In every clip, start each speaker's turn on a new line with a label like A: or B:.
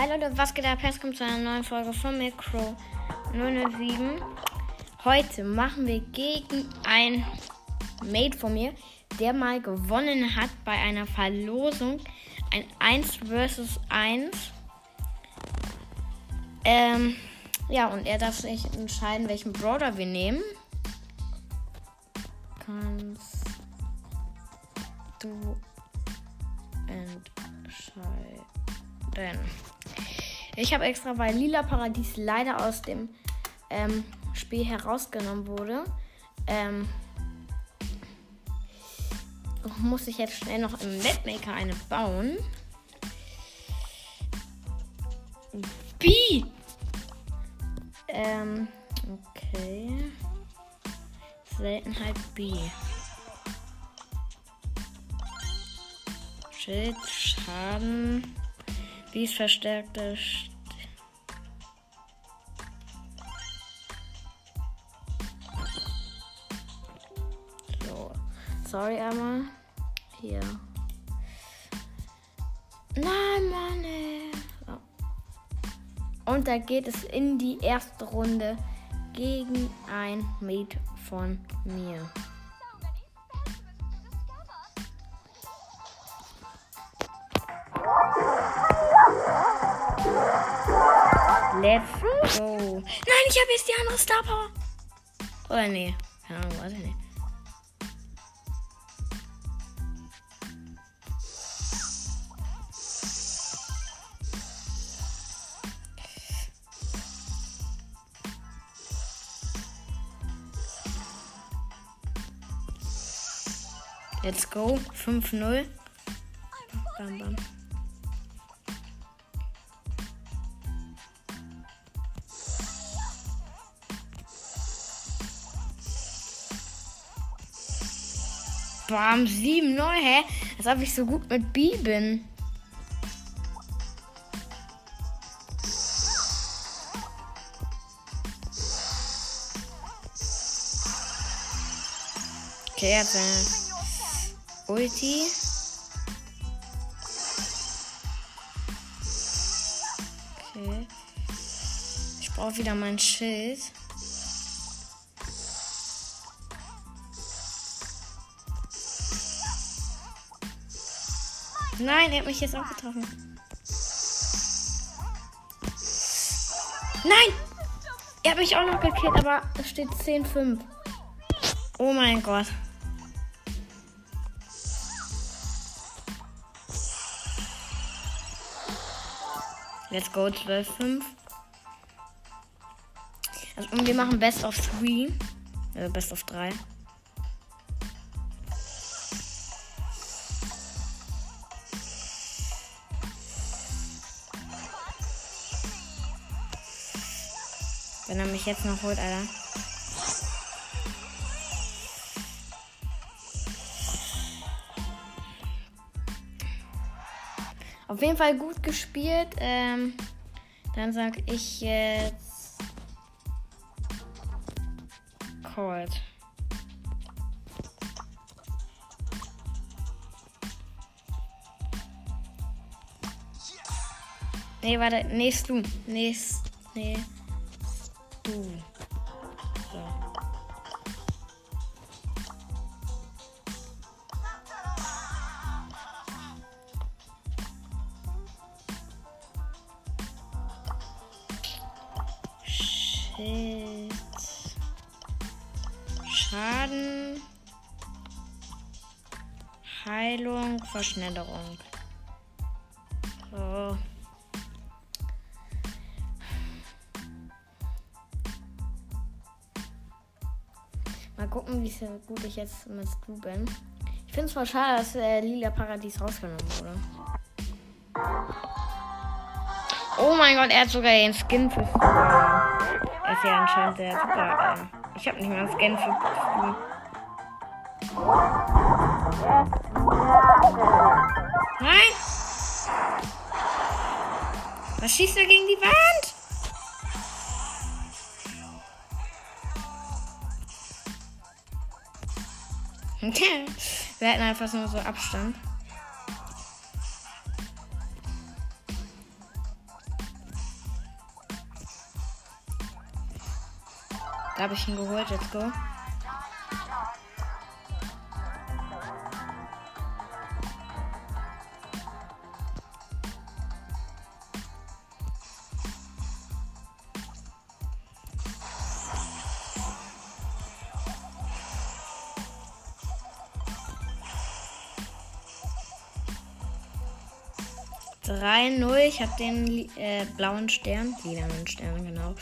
A: Hi Leute, was geht ab? Herzlich willkommen zu einer neuen Folge von Micro 007. Heute machen wir gegen ein Mate von mir, der mal gewonnen hat bei einer Verlosung. Ein 1 vs 1. Ähm, ja, und er darf sich entscheiden, welchen Brawler wir nehmen. Kannst du entscheiden. Ich habe extra, weil Lila Paradies leider aus dem ähm, Spiel herausgenommen wurde, ähm, muss ich jetzt schnell noch im Mapmaker eine bauen. B! Ähm, okay. Seltenheit B. Schild, Schaden. Wie ist verstärkte St So. Sorry einmal. Hier. Nein, Mann. Ey. So. Und da geht es in die erste Runde gegen ein Mate von mir. Let's go. Nein, ich habe jetzt die andere Star Power. Oder nee. Keine Ahnung, weiß ich nicht. Let's go. 5-0. Bam, bam. Bam, 7, 9, hä? Als ob ich so gut mit B bin. Okay, er Ulti. Okay. Ich brauche wieder mein Schild. Nein, er hat mich jetzt auch getroffen. Nein! Er hat mich auch noch gekillt, aber es steht 10-5. Oh mein Gott. Let's go 12-5. Also, und wir machen Best of 3. Also Best of 3. Wenn er mich jetzt noch holt, Alter. Auf jeden Fall gut gespielt. Ähm, dann sag ich jetzt Cold. Nee, warte, nächst du. Nächst, nee. Du. So. Shit. Schaden. Heilung, Verschnellerung. Mal gucken, wie gut ich jetzt mit Stu bin. Ich finde es voll schade, dass äh, Lila Paradies rausgenommen wurde. Oh mein Gott, er hat sogar den Skin für Stu. Er ist ja anscheinend der super. Äh, ich habe nicht mal einen Skin für Stu. Nein! Was schießt er gegen die Wand? Wir hätten einfach nur so Abstand. Da habe ich ihn geholt, let's go. Drei null. Ich habe den äh, blauen Stern, lilanen Stern, genau.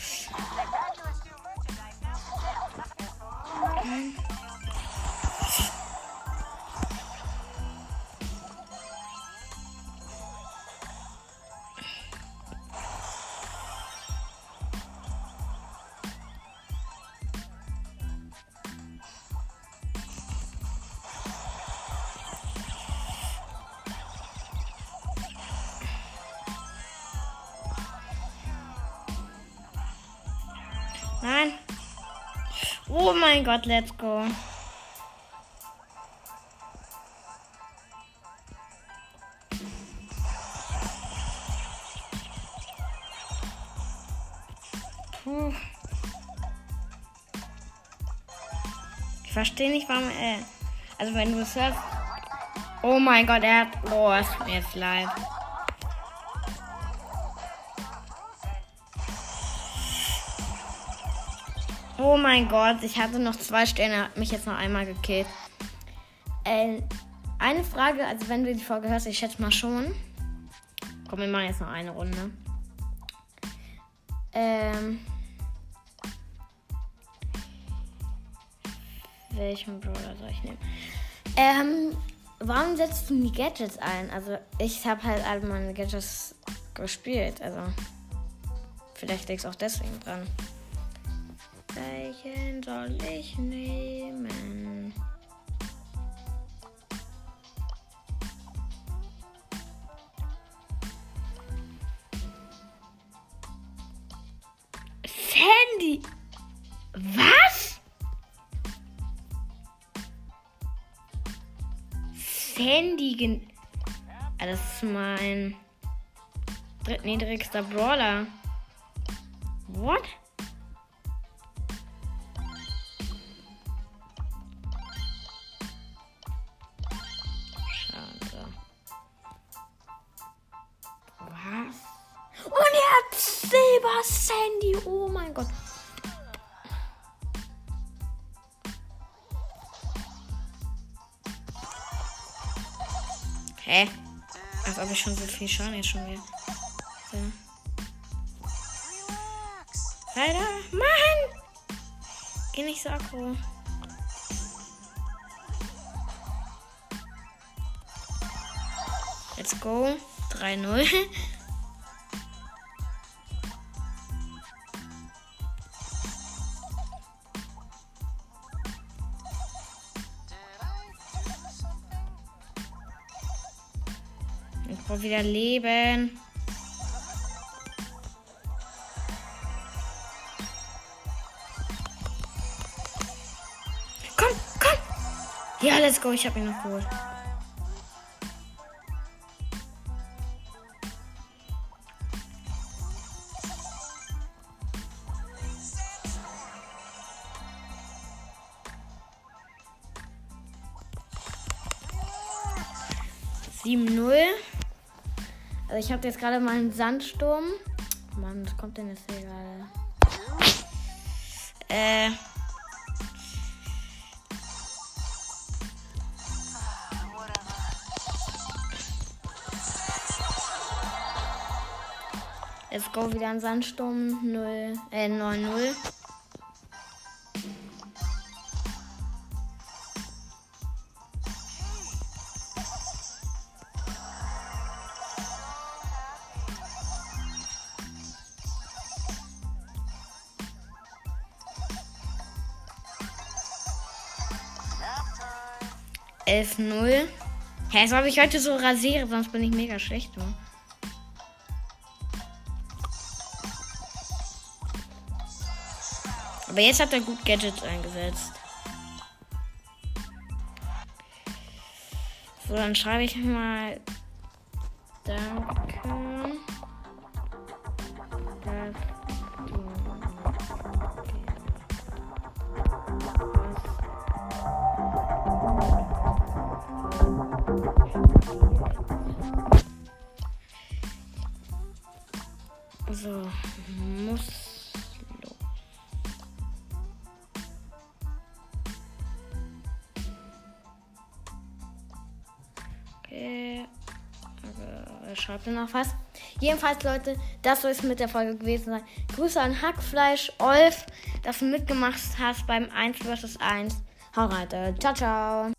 A: Nein. Oh mein Gott, let's go. Puh. Ich verstehe nicht, warum er. Also wenn du hörst. Oh mein Gott, er hat. Oh, es mir jetzt leid. Oh mein Gott, ich hatte noch zwei Sterne, hat mich jetzt noch einmal gekillt. Äh, eine Frage, also wenn du die Folge hörst, ich schätze mal schon. Komm, wir machen jetzt noch eine Runde. Ähm. Welchen Brawler soll ich nehmen? Ähm, warum setzt du die Gadgets ein? Also, ich habe halt alle meine Gadgets gespielt. Also, vielleicht liegt es auch deswegen dran. Welchen soll ich nehmen? Sandy! Was? Sandy. Ah, das ist mein drittniedrigster Brawler. What? Sandy. Oh mein Gott. Hä? Ob ich schon so viel Schaden jetzt schon wieder. So. Alter, Mann! Geh nicht so aggro. Let's go. 3-0. brauche wieder Leben. Komm, komm. Ja, let's go. Ich habe ihn noch geholt. Sieben null. Also ich habe jetzt gerade mal einen Sandsturm. Mann, was kommt denn jetzt hier gerade? Äh. Let's go wieder ein Sandsturm 0, äh 9-0. Elf null. Hä, als ob ich heute so rasiere, sonst bin ich mega schlecht. Nur. Aber jetzt hat er gut Gadgets eingesetzt. So, dann schreibe ich mal. Danke. Schreibt mir noch was. Jedenfalls, Leute, das soll es mit der Folge gewesen sein. Grüße an Hackfleisch, Olf, dass du mitgemacht hast beim 1 vs 1. Hau rein, ciao, ciao.